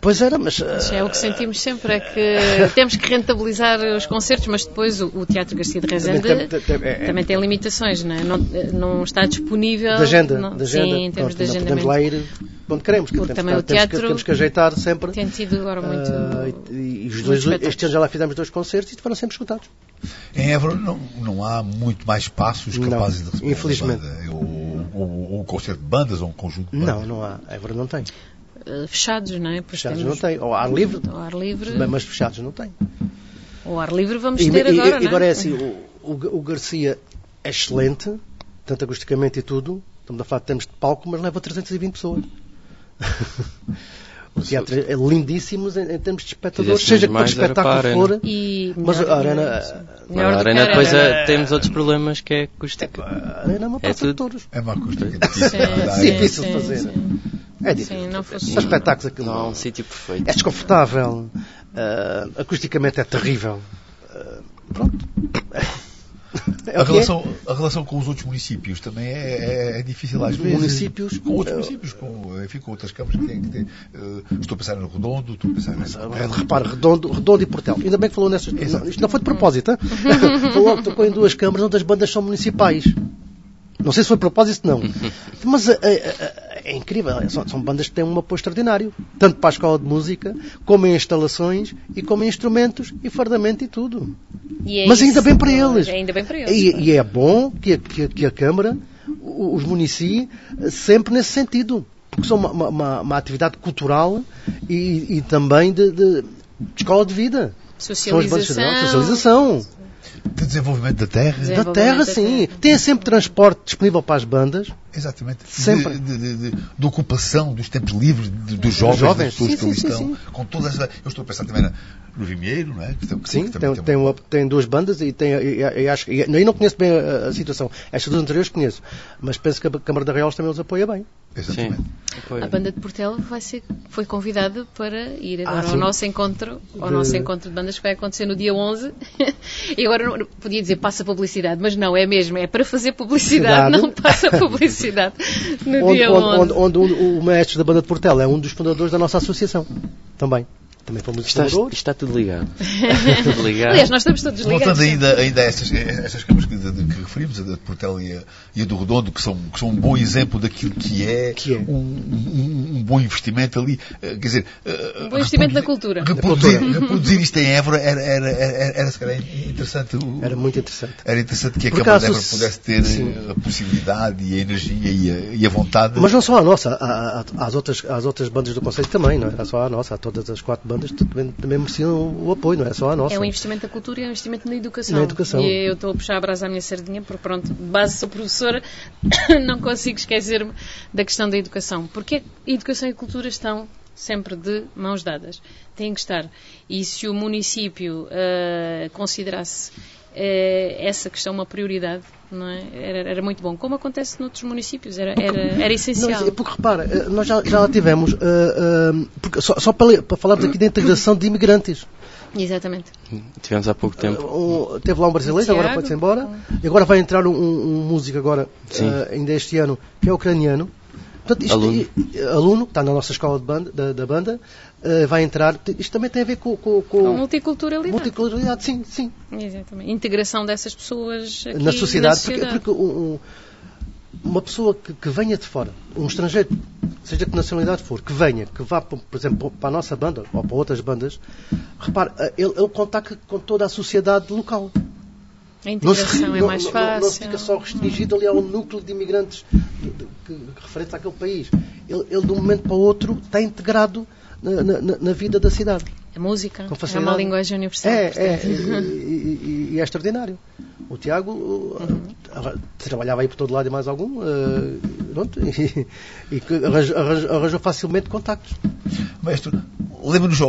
Pois era, mas. Mas é o que sentimos sempre, é que temos que rentabilizar os concertos, mas depois o, o Teatro Garcia de Rezende Também tem- tem- é- é- também tem limitações, não, é? não, não está disponível. de agenda, não, de agenda. Sim, em termos de não podemos lá ir quando queremos. que Porque temos, também que- o temos que- teatro temos que ajeitar sempre. Tem sido agora muito. Ah, e, e os dois, este ano já lá fizemos dois concertos e foram sempre escutados. Em Évora não, não há muito mais espaços Não, capazes de receber infelizmente. uma banda. Ou, ou- ou um concerto de bandas ou um conjunto de bandas. Não, não há. Évora não tem. Eh, fechados, não é? Pois Fechados temos- não tem. Ao ar livre, Ao ar livre. mas fechados não tem. Ao ar livre vamos E, ter e- agora, e agora não é assim, o, o- o Garcia é excelente, tanto acusticamente e tudo. Estamos a falar de termos de palco, mas leva 320 pessoas. O teatro é lindíssimo em, em termos de espectadores, seja que espetáculo para a for. E Mas a arena-. A arena depois é- temos outros problemas que é acústica. A arena é uma praça de tudo. touros. É uma acústica Sim, difícil. de fazer. sim. É difícil. Sim, não fosse- São espetáculos aquilo. Não há um sítio perfeito. É desconfortável. ah, acusticamente é terrível. Ah, pronto. É A é. relação, a relação com os outros municípios também é, é- é difícil às vezes. Municípios, Com outros eh, municípios, com, enfim, com outras câmaras que têm que ter. eh, estou a pensar no Redondo, estou a pensar nessa. Repare, redondo, redondo e Portel. Ainda bem que falou nessas. Não, isto não foi de propósito. hein? falou que tocou em duas câmaras onde as bandas são municipais. Não sei se foi propósito, não. Mas é, é- é- incrível. São, são bandas que têm um apoio extraordinário. Tanto para a escola de música, como em instalações, e como em instrumentos, e fardamento e tudo. E é Mas ainda isso. bem para eles. Ainda bem para eles. E, e é bom que a, que a- que a Câmara os municie sempre nesse sentido. Porque são uma, uma- uma atividade cultural e, e também de, de- de escola de vida. Socialização. socialização. De desenvolvimento da terra. Desenvol- Da terra, da sim. terra. Tem sempre transporte disponível para as bandas. Exatamente. Sempre. De, de- de- de ocupação dos tempos livres de- dos jovens, jovens. das pessoas Sim, que ali sim, sim, estão. sim. Com todas as. Eu estou a pensar também na- no Vimieiro, não é? Que, que- Sim, que tem, tem, uma- tem duas bandas e tem, e, e acho que. e Eu não conheço bem a, a situação. Estas duas anteriores conheço. Mas penso que a Câmara da Real também os apoia bem. Exatamente. A banda de Portela vai ser, foi convidada para ir agora Ah, ao nosso encontro, ao De- nosso encontro de bandas que vai acontecer no dia 11. e agora não, podia dizer passa publicidade, mas não, é mesmo, é para fazer publicidade, Publicidade. não passa publicidade no Onde, dia onde, 11. onde, onde o, o maestro da banda de Portela é um dos fundadores da nossa associação. Também. Também fomos Está, está tudo ligado. Está tudo ligado. Aliás, nós estamos todos ligados. Voltando ainda, ainda a essas, a essas câmaras que, que referimos, a da de Portela e a, e a do Redondo, que são, que são um bom exemplo daquilo que é, Que é. Um, um- um bom investimento ali. eh, Quer dizer, eh, Um bom investimento na reproduzir- cultura. Reproduzir, reproduzir isto em Évora era, era, era, era, interessante. Era muito interessante. Era interessante que a Câmara de Évora pudesse ter sim. eh, a possibilidade e a energia e a, e a vontade. Mas não só a nossa, há- há- às outras, às outras bandas do Conselho também, não era só a nossa, há todas as quatro bandas também, também mereciam o apoio, não é só a nossa. É um investimento na cultura e é um investimento na educação. Na educação. E eu estou a puxar a brasa à minha sardinha, porque pronto, de base sou professora, não consigo esquecer-me da questão da educação. Porque educação e cultura estão sempre de mãos dadas. Têm que estar. E se o município ah, considerasse essa questão uma prioridade, não é? Era, era muito bom. Como acontece noutros municípios, era, era, era essencial. Não, é porque repara, eh, nós já, já lá tivemos, eh, eh, porque só, só para, para falarmos aqui da integração de imigrantes. Exatamente. Tivemos há pouco tempo. Um- teve lá um brasileiro, Tiago. agora pode-se embora. E agora vai entrar um, um músico agora, eh, ainda este ano, que é ucraniano. Portanto, isto- Aluno. aluno, que está na nossa escola de banda, da, da banda, eh, vai entrar. Isto também tem a ver com, com, com Com multiculturalidade. multiculturalidade, sim, sim. Exatamente. Integração dessas pessoas aqui na sociedade, na porque, sociedade. porque um- um- uma pessoa que, que venha de fora, um estrangeiro, seja que nacionalidade for, que venha, que vá, por exemplo, para a nossa banda ou para outras bandas, repare, eh, ele, ele contacta com toda a sociedade local. A Não se, integração é não- mais não- fácil. não fica só restringido ali ao núcleo de imigrantes de- de- que, referentes àquele país. Ele, ele, de um momento para o outro, está integrado na, na- na- vida da cidade. A música Com é uma linguagem universal. É, é, e, e- e é extraordinário. O Tiago uh, trabalhava aí por todo lado e mais algum, uh, pronto, e, e arranjou, arranjou- arranjou facilmente contactos. Mestre, lembra-nos,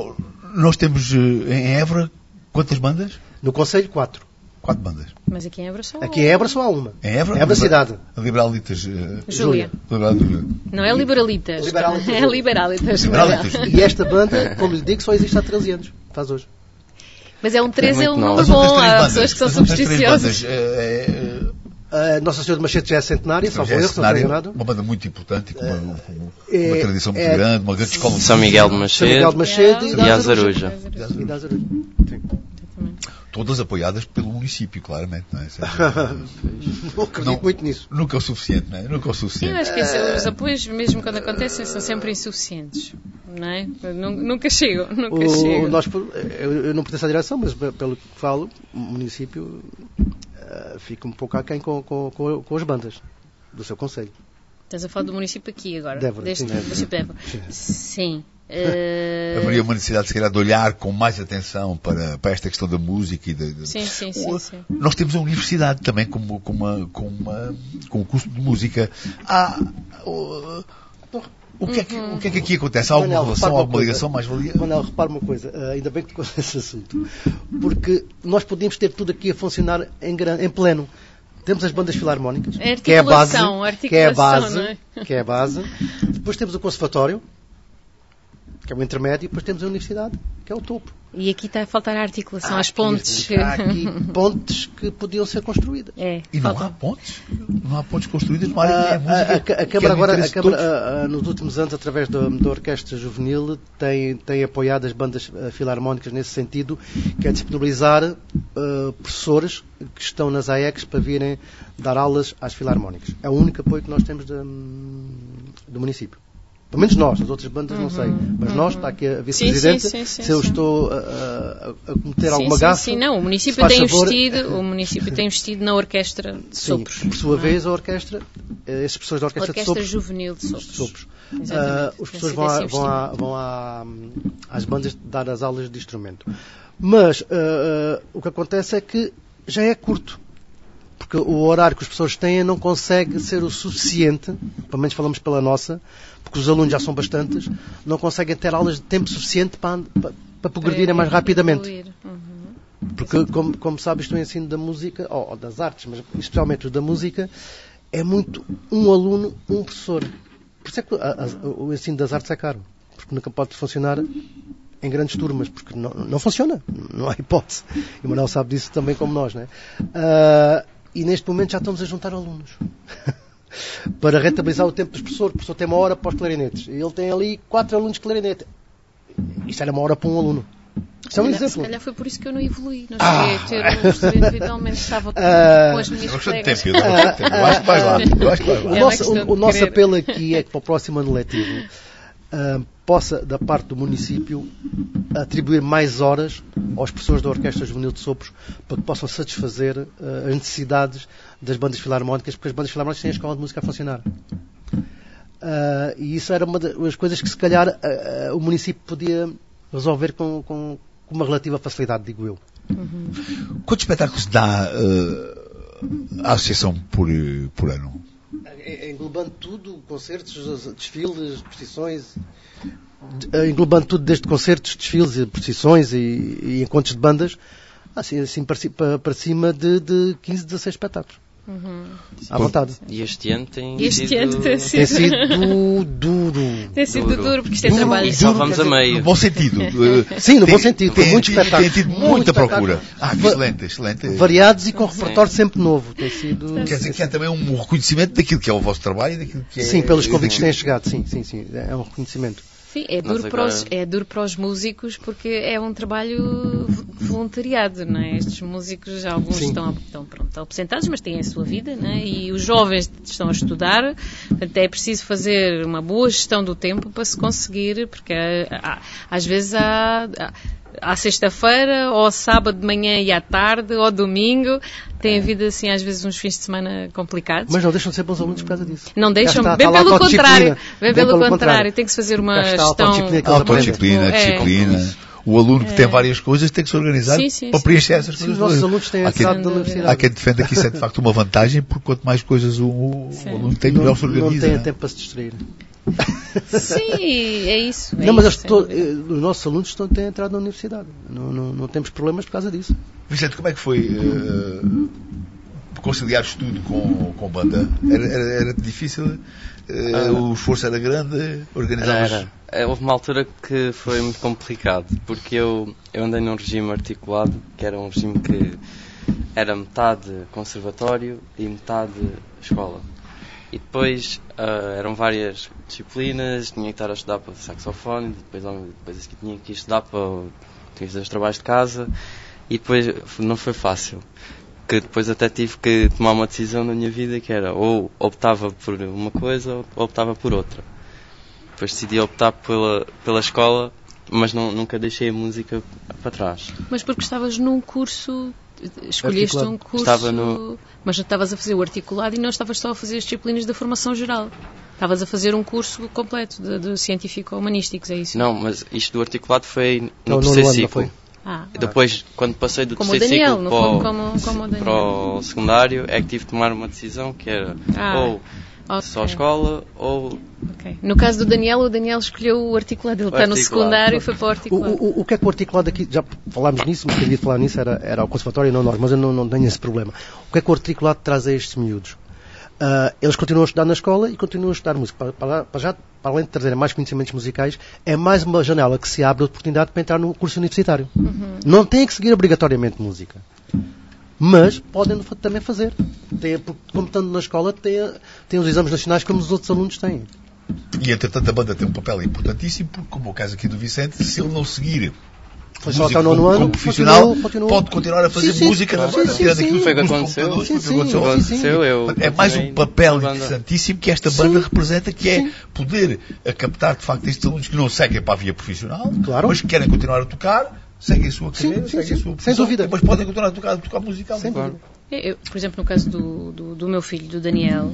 nós temos eh, em Évora quantas bandas? No Conselho, quatro. Quatro bandas. Mas aqui em Évora só Aqui em Évora só há uma. Em Évora? Évora cidade. Liberalitas. eh, Júlia. Liberalitas. Não é liberalitas. Liberalitas. É liberalitas. Liberalitas. E esta banda, como lhe digo, só existe há 13 anos. Faz hoje. Mas é um 13 é, muito um número bom. Há pessoas que são supersticiosas. bandas, eh, eh, A Nossa Senhora de Machete já é centenária, só é cenário, enganado. uma banda muito importante, com uma, com uma É- tradição muito é- grande, uma grande escola de São Miguel de música, São Miguel de Machete Yeah. e da Azaruja. E da Azaruja. Sim. Todas apoiadas pelo município, claramente. Não é? Seja, Não acredito Não. muito nisso. nunca é o suficiente, não é? Nunca é o Eu suficiente. acho que esse- os apoios, mesmo quando acontecem, são sempre insuficientes. Não é? Nu- Nunca chegam. Nunca O, chegam. nós, eu, eu não pertenço à direção, mas pe- pelo que falo, o município eh, fica um pouco aquém com, com, com, com as bandas do seu conselho. Estás a falar do município aqui agora? De Évora, Deste sim, de Évora. Sim. Eh, Haveria uma necessidade, se calhar, de olhar com mais atenção para, para esta questão da música e de, de- Sim, sim, sim, sim. Nós temos a universidade também com, uma- com, uma, com, uma, com um curso de música. Há, o, o que é que, o que é que aqui acontece? Há alguma Manel, relação, repara uma alguma coisa. ligação mais valia? Manel, repare uma coisa, eh, ainda bem que tocou nesse assunto, porque nós podíamos ter tudo aqui a funcionar em, gran- em pleno. Temos as bandas filarmónicas, É que é a base, que é a base, é? que é a base. Depois temos o conservatório, que é o intermédio, e depois temos a universidade, que é o topo. E aqui está a faltar a articulação, Há as aqui- pontes. Há aqui pontes que podiam ser construídas. É, E não falta- há pontes? Não há pontes construídas numa área que é A, música. a- a- Câmara de agora, a interesse de Câmara, todos. a- a- nos últimos anos, através da, da Orquestra Juvenil, tem, tem apoiado as bandas filarmónicas nesse sentido, que é disponibilizar eh, professores que estão nas AECs para virem dar aulas às filarmónicas. É o único apoio que nós temos da- do município. Pelo menos nós, as outras bandas não sei. Mas nós, está aqui a vice-presidente, Uhum. sim, sim, se eu sim. estou a, a- a cometer sim, alguma sim, gafe... sim, não, o município tem favor- investido, o município tem investido na orquestra de Sim, sopros. por sua é? vez, a orquestra, eh, esses professores da orquestra, Orquestra de sopros, Juvenil de Sopros. de sopros. Os Tem professores sido vão, a- vão, a- vão a- às bandas dar as aulas de instrumento. Mas ah, ah, o que acontece é que já é curto. Porque o horário que os professores têm não consegue ser o suficiente, pelo menos falamos pela nossa, porque os alunos já são bastantes, não conseguem ter aulas de tempo suficiente para, para, para progredirem mais rapidamente. Uhum. Porque, como, como sabes, o ensino da música, ou, ou das artes, mas especialmente o da música, é muito um aluno, um professor. Por isso é que a- a- o ensino das artes é caro. Porque nunca pode funcionar em grandes turmas, porque não, não funciona. Não há hipótese. E o Manuel sabe disso também como nós, não é? Ah, e neste momento já estamos a juntar alunos. Para rentabilizar o tempo dos professores. O professor tem uma hora para os clarinetes. E ele tem ali quatro alunos de clarinete. Isto era uma hora para um aluno. Isto é um Se calhar- exemplo. Se calhar foi por isso que eu não evoluí. Não Ah! cheguei a ter um estudo individualmente, estava com, Ah, com as minhas É colegas. tempo, é tempo. Eu acho que vais lá. Eu acho que vais O lá. É nosso, o, o nosso apelo aqui é que para o próximo ano letivo ah, possa, da parte do município, atribuir mais horas aos professores da Orquestra Juvenil de Sopros para que possam satisfazer ah, as necessidades das bandas filarmónicas, porque as bandas filarmónicas têm a escola de música a funcionar. Ah, e isso era uma das coisas que, se calhar, ah, o município podia resolver com, com- com uma relativa facilidade, digo eu. Quantos espetáculos dá a associação por, por ano? Englobando tudo, concertos, desfiles, procissões, de- englobando tudo desde concertos, desfiles, e procissões e, e encontros de bandas, assim, assim para, para- cima de, de 15, 16 espetáculos. À vontade. E este ano tem Este sido... ano tem Tem sido, sido duro. tem sido Duro. duro, porque isto é Duro trabalho. e Só vamos a meio. No bom sentido. Eh, Sim, no tem- bom sentido. Tem tem muito tido- espetáculo. Tem tido muita procura. Ah, excelente, excelente. Variados e com repertório sempre novo. Tem sido. Quer dizer que é também um reconhecimento daquilo que é o vosso trabalho e daquilo que é... Sim, pelos convites que têm chegado, sim, sim, sim. É um reconhecimento. Sim, é duro, para os, agora- é duro para os músicos porque é um trabalho vo- voluntariado, não é? Estes músicos, alguns Sim. estão, estão, pronto, estão aposentados, mas têm a sua vida, não é? E os jovens estão a estudar, portanto é preciso fazer uma boa gestão do tempo para se conseguir, porque há- há- às vezes há, há- à sexta-feira, ou sábado de manhã e à tarde, ou domingo, tem havido assim às vezes uns fins de semana complicados. Mas não deixam de ser bons alunos por causa disso. Não deixam, está, bem está pelo contrário. Bem Bem pelo pelo contrário. contrário. Tem que se fazer uma gestão. autodisciplina É. disciplina. O aluno que tem várias coisas tem que se organizar Sim, sim, para sim. preencher essas Sim, coisas. os nossos alunos têm Há a quem- da universidade. Há quem defenda que isso é de facto uma vantagem, porque quanto mais coisas o, o aluno tem, Não, melhor se não organiza. têm né? tempo para se distrair. Sim, é isso. é não, mas isso, eh, os nossos alunos estão, têm entrado na universidade. Não, não, não temos problemas por causa disso. Vicente, como é que foi eh, conciliar estudo com, com banda? Era, era, era difícil? Ah. o esforço era grande? Organizavas? era. Houve uma altura que foi muito complicado, porque eu, eu andei num regime articulado, que era um regime que era metade conservatório e metade escola. E depois ah, eram várias disciplinas, tinha que estar a estudar para saxofone, depois, depois tinha que estudar para fazer os trabalhos de casa, e depois não foi fácil. Que depois até tive que tomar uma decisão na minha vida que era ou optava por uma coisa ou optava por outra. Depois decidi optar pela, pela escola, mas não, nunca deixei a música para trás. Mas porque estavas num curso. Escolheste Articulado. um curso. Estava no- Mas não estavas a fazer o articulado e não estavas só a fazer as disciplinas da formação geral. Estavas a fazer um curso completo de, de científico-humanísticos, é isso? Não, mas isto do articulado foi no no terceiro não ciclo. foi? Ah, depois, quando passei do como terceiro Daniel, ciclo para, o- como, como o para o secundário, é que tive de tomar uma decisão que era Ah, ou ok, só escola ou ok. No caso do Daniel, o Daniel escolheu o articulado. Ele está no articulado. secundário e foi para o O, articulado. o, o que é que o articulado aqui, já falámos nisso, mas quem devia falar nisso era, era o conservatório e não nós, mas eu não, não tenho esse problema. O que é que o articulado traz a estes miúdos? Ah, eles continuam a estudar na escola e continuam a estudar música. Para, para, para já, para além de trazerem mais conhecimentos musicais, é mais uma janela que se abre a oportunidade para entrar no curso universitário. Não têm que seguir obrigatoriamente música. Mas podem também fazer. Têm, porque, como estando na escola, têm, têm os exames nacionais como os outros alunos têm. E entretanto a banda tem um papel importantíssimo, porque como o caso aqui do Vicente, se ele não seguir Foi só música até o nono como, ano, como profissional, continuou- continuou. pode continuar a fazer Sim, sim, música na banda, sim, tirando sim. aquilo Foi o que aconteceu. computadores, Sim, foi o que sim, aconteceu. Eu É mais um papel interessantíssimo que esta banda representa, que é poder captar de facto estes alunos que não seguem para a via profissional, Claro. mas que querem continuar a tocar, seguem a sua Sim, carreira, sim, sim. sua Sem dúvida. mas podem continuar a tocar, a tocar musicalmente. Sem dúvida. Eu, por exemplo, no caso do, do, do meu filho, do Daniel,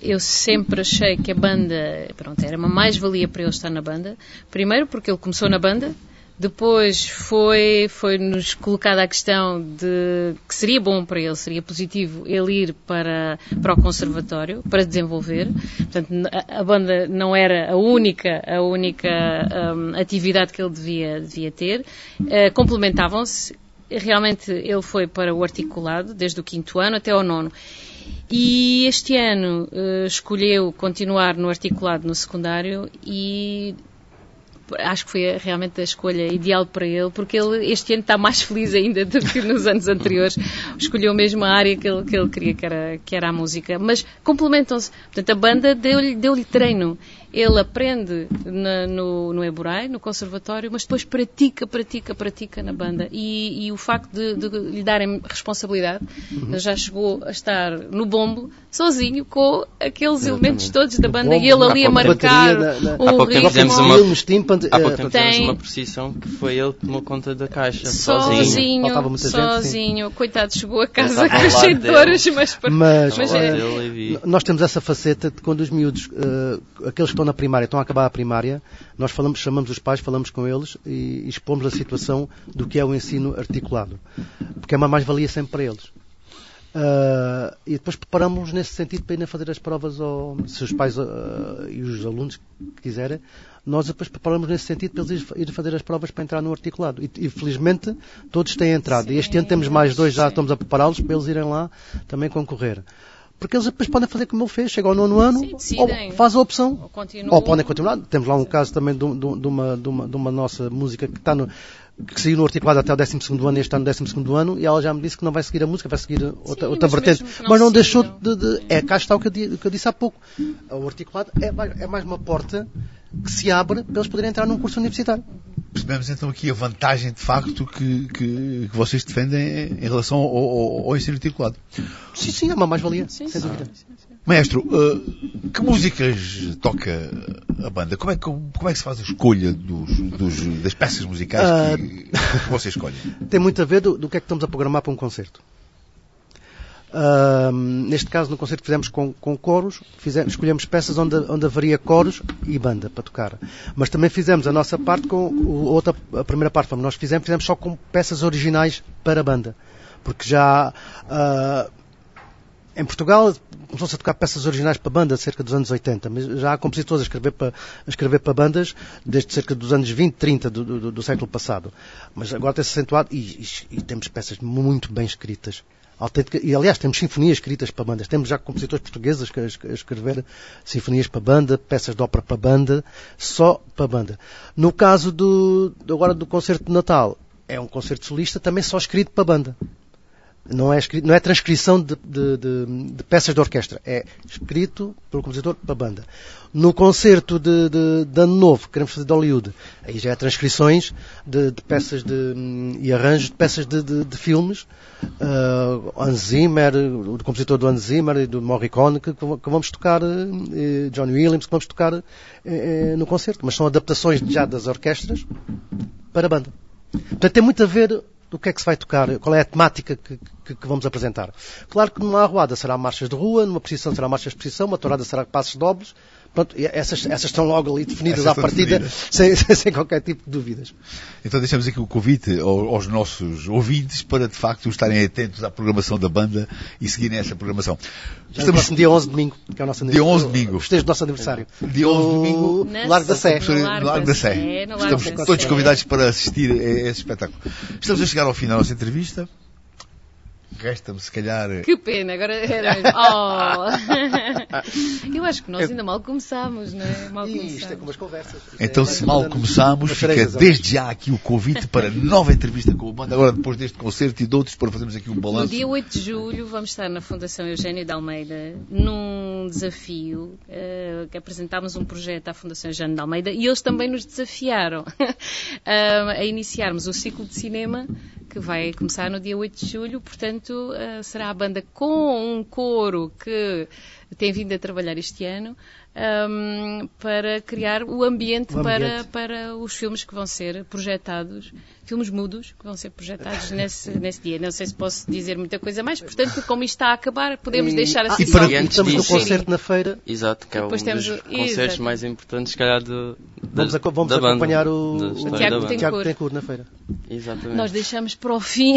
eu sempre achei que a banda pronto, era uma mais-valia para ele estar na banda. Primeiro porque ele começou na banda, depois foi, foi-nos colocada a questão de que seria bom para ele, seria positivo ele ir para, para o conservatório, para desenvolver. Portanto, a, a banda não era a única, a única hum, atividade que ele devia, devia ter. Eh, Complementavam-se realmente ele foi para o articulado, desde o quinto ano até ao nono. E este ano eh, escolheu continuar no articulado no secundário e acho que foi realmente a escolha ideal para ele, porque ele este ano está mais feliz ainda do que nos anos anteriores. Escolheu mesmo a área que ele, que ele queria, que era, que era a música. Mas complementam-se. Portanto, a banda deu-lhe deu treino. Ele aprende na- no, no Eburai, no conservatório, mas depois pratica, pratica, pratica na banda. E, e o facto de, de lhe darem responsabilidade, ele já chegou a estar no bombo, sozinho, com aqueles elementos todos da banda, e ele ali a marcar da- da- o ritmo. fizemos uma- Há pouco eh, tempo Tem- uma precisão que foi ele que tomou conta da caixa, sozinho. Sozinho, muita gente, sozinho. Coitado, chegou a casa lado cheio de dores, mas, Mas, mas é-. Nós temos essa faceta de quando os miúdos, eh, aqueles que estão na primária, estão a acabar a primária, nós falamos, chamamos os pais, falamos com eles e, expomos a situação do que é o ensino articulado. Porque é uma mais-valia sempre para eles. Ah, e depois preparamos-nos nesse sentido para irem fazer as provas, ao, se os pais ah, e os alunos quiserem, nós depois preparamos nesse sentido para eles irem fazer as provas para entrar no articulado. E, e felizmente todos têm entrado. e este ano temos mais dois, já estamos a prepará-los para eles irem lá também concorrer. Porque eles depois podem fazer como ele fez, chegam ao nono ano, Sim, ou faz a opção, Ou continuam. ou podem continuar. Temos lá um caso também de, de de uma, de, uma, uma nossa música que está no, que saiu no articulado até o 12 ano e está no 12 ano, e ela já me disse que não vai seguir a música, vai seguir outra, Sim, outra mas vertente. Mas não deixou de, de- É, cá está o que eu, o que eu disse há pouco. O articulado é mais, é mais uma porta que se abre para eles poderem entrar num curso universitário. Percebemos então aqui a vantagem de facto que, que, que vocês defendem em relação ao, ao, ao ensino articulado. Sim, sim, é uma mais-valia, sem dúvida. Maestro, eh, que músicas toca a banda? Como é que, como é que se faz a escolha dos, dos- das peças musicais Ah. que, que você escolhe? Tem muito a ver do, do que é que estamos a programar para um concerto. Neste caso, no concerto que fizemos com, com coros, fizemos, escolhemos peças onde, onde haveria coros e banda para tocar. Mas também fizemos a nossa parte com o, outra, a primeira parte, como nós fizemos, fizemos só com peças originais para banda. Porque já ah, em Portugal começou-se a tocar peças originais para banda cerca dos anos 80, mas já há compositores a escrever para, a escrever para bandas desde cerca dos anos 20, 30 do, do- do século passado. Mas agora tem-se acentuado e, e- e temos peças muito bem escritas. Autêntica- e aliás, temos sinfonias escritas para bandas. Temos já compositores portugueses a, es- a escrever sinfonias para banda, peças de ópera para banda, só para banda. No caso do, agora do concerto de Natal, é um concerto solista também só escrito para banda. Não é, escrito, não é transcrição de, de- de- de peças de orquestra, é escrito pelo compositor para a banda. No concerto de, Ano Novo, que queremos fazer de Hollywood, aí já é transcrições de, peças hum, e arranjos de peças de, filmes. Uh, Hans Zimmer, o compositor do Hans Zimmer e do Morricone, que, que vamos tocar, eh, John Williams, que vamos tocar eh, no concerto. Mas são adaptações já das orquestras para a banda. Portanto, tem muito a ver do que é que se vai tocar, qual é a temática que, que- que vamos apresentar. Claro que numa arruada será marchas de rua, numa posição será marchas de posição, uma tourada será passos dobles. Pronto, essas, essas estão logo ali definidas Essas à partida, definidas. sem, sem qualquer tipo de dúvidas. Então deixamos aqui o convite ao- aos nossos ouvintes para de facto estarem atentos à programação da banda e seguirem essa programação. Já no próximo dia 11 de domingo, que é o nosso Dia 11 de aniversário. domingo. O festejo do nosso aniversário. Dia 11 de domingo, No Largo da Sé. No No Largo Largo da da Sé. No Estamos da todos convidados para assistir a esse espetáculo. Estamos a chegar ao final desta entrevista. Resta-me, se calhar, Que pena, agora era. Oh! Eu acho que nós ainda mal começámos, não é? Mal E isto é começámos. como as conversas. Então, é- se mal começamos, Umas fica desde já aqui o convite para nova entrevista com a banda, agora depois deste concerto e de outros, para fazermos aqui um No balanço. dia 8 de julho vamos estar na Fundação Eugênio de Almeida num desafio eh, que apresentámos um projeto à Fundação Eugênio de Almeida e eles também nos desafiaram ah, a iniciarmos o ciclo de cinema que vai começar no dia 8 de julho, portanto ah, será a banda com um coro que tem vindo a trabalhar este ano ahm, para criar o ambiente, O Para, ambiente. para os filmes que vão ser projetados, filmes mudos que vão ser projetados nesse, nesse dia. Não sei se posso dizer muita coisa mais, portanto, como isto está a acabar, podemos E- deixar ah, assim e para- E antes estamos no concerto na feira. Exato, que é um dos temos o- concertos exato. mais importantes, se calhar, do, da, Vamos, a- vamos da banda, acompanhar o, da o história Tiago banda. cor. Tencourt na feira. Exatamente. Nós deixamos para o fim.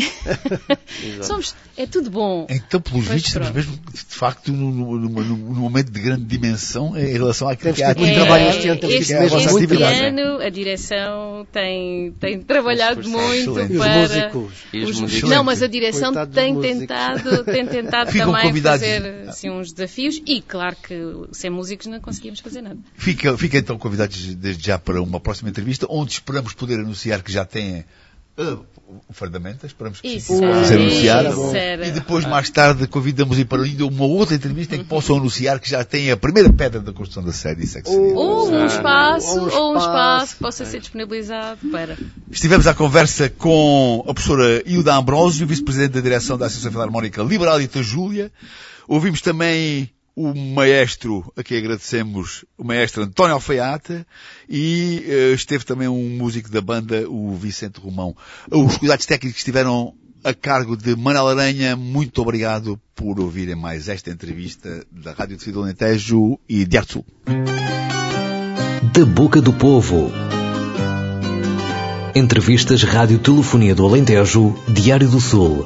Somos, é tudo bom. Então, pelos Pois vistos, estamos mesmo, de facto, num, num- num- num momento de grande dimensão em relação àquilo Temos que é tido muito trabalho este ano, temos este, que é a vossa este ano a direção tem, tem trabalhado Esforçado. muito Excelente. Os para... músicos. E os os- músicos. Não, mas a direção tem tentado, tem tentado Ficam também convidados. fazer assim, uns desafios e claro que sem músicos não conseguíamos fazer nada. Fica, fica então convidados desde já para uma próxima entrevista, onde esperamos poder anunciar que já tem uh, o Fardamenta, esperamos que Isso sim, era, ser anunciado. isso era. E depois, mais tarde, convidamos ir para ainda uma outra entrevista em que possam anunciar que já tem a primeira pedra da construção da série. Isso é que seria. Ou um espaço, Ou um ou um espaço espaço. que possa ser disponibilizado para. Estivemos à conversa com a professora Hilda Ambrosio, vice-presidente da direção da Associação Filarmónica Liberalita Júlia. Ouvimos também o maestro, a quem agradecemos, o maestro António Alfaiate, e eh, esteve também um músico da banda, o Vicente Romão. Os cuidados técnicos estiveram a cargo de Manuel Aranha. Muito obrigado por ouvirem mais esta entrevista da Rádio de Fidel Alentejo e de Arte Sul. Da Boca do Povo. Entrevistas Rádio Telefonia do Alentejo, Diário do Sul.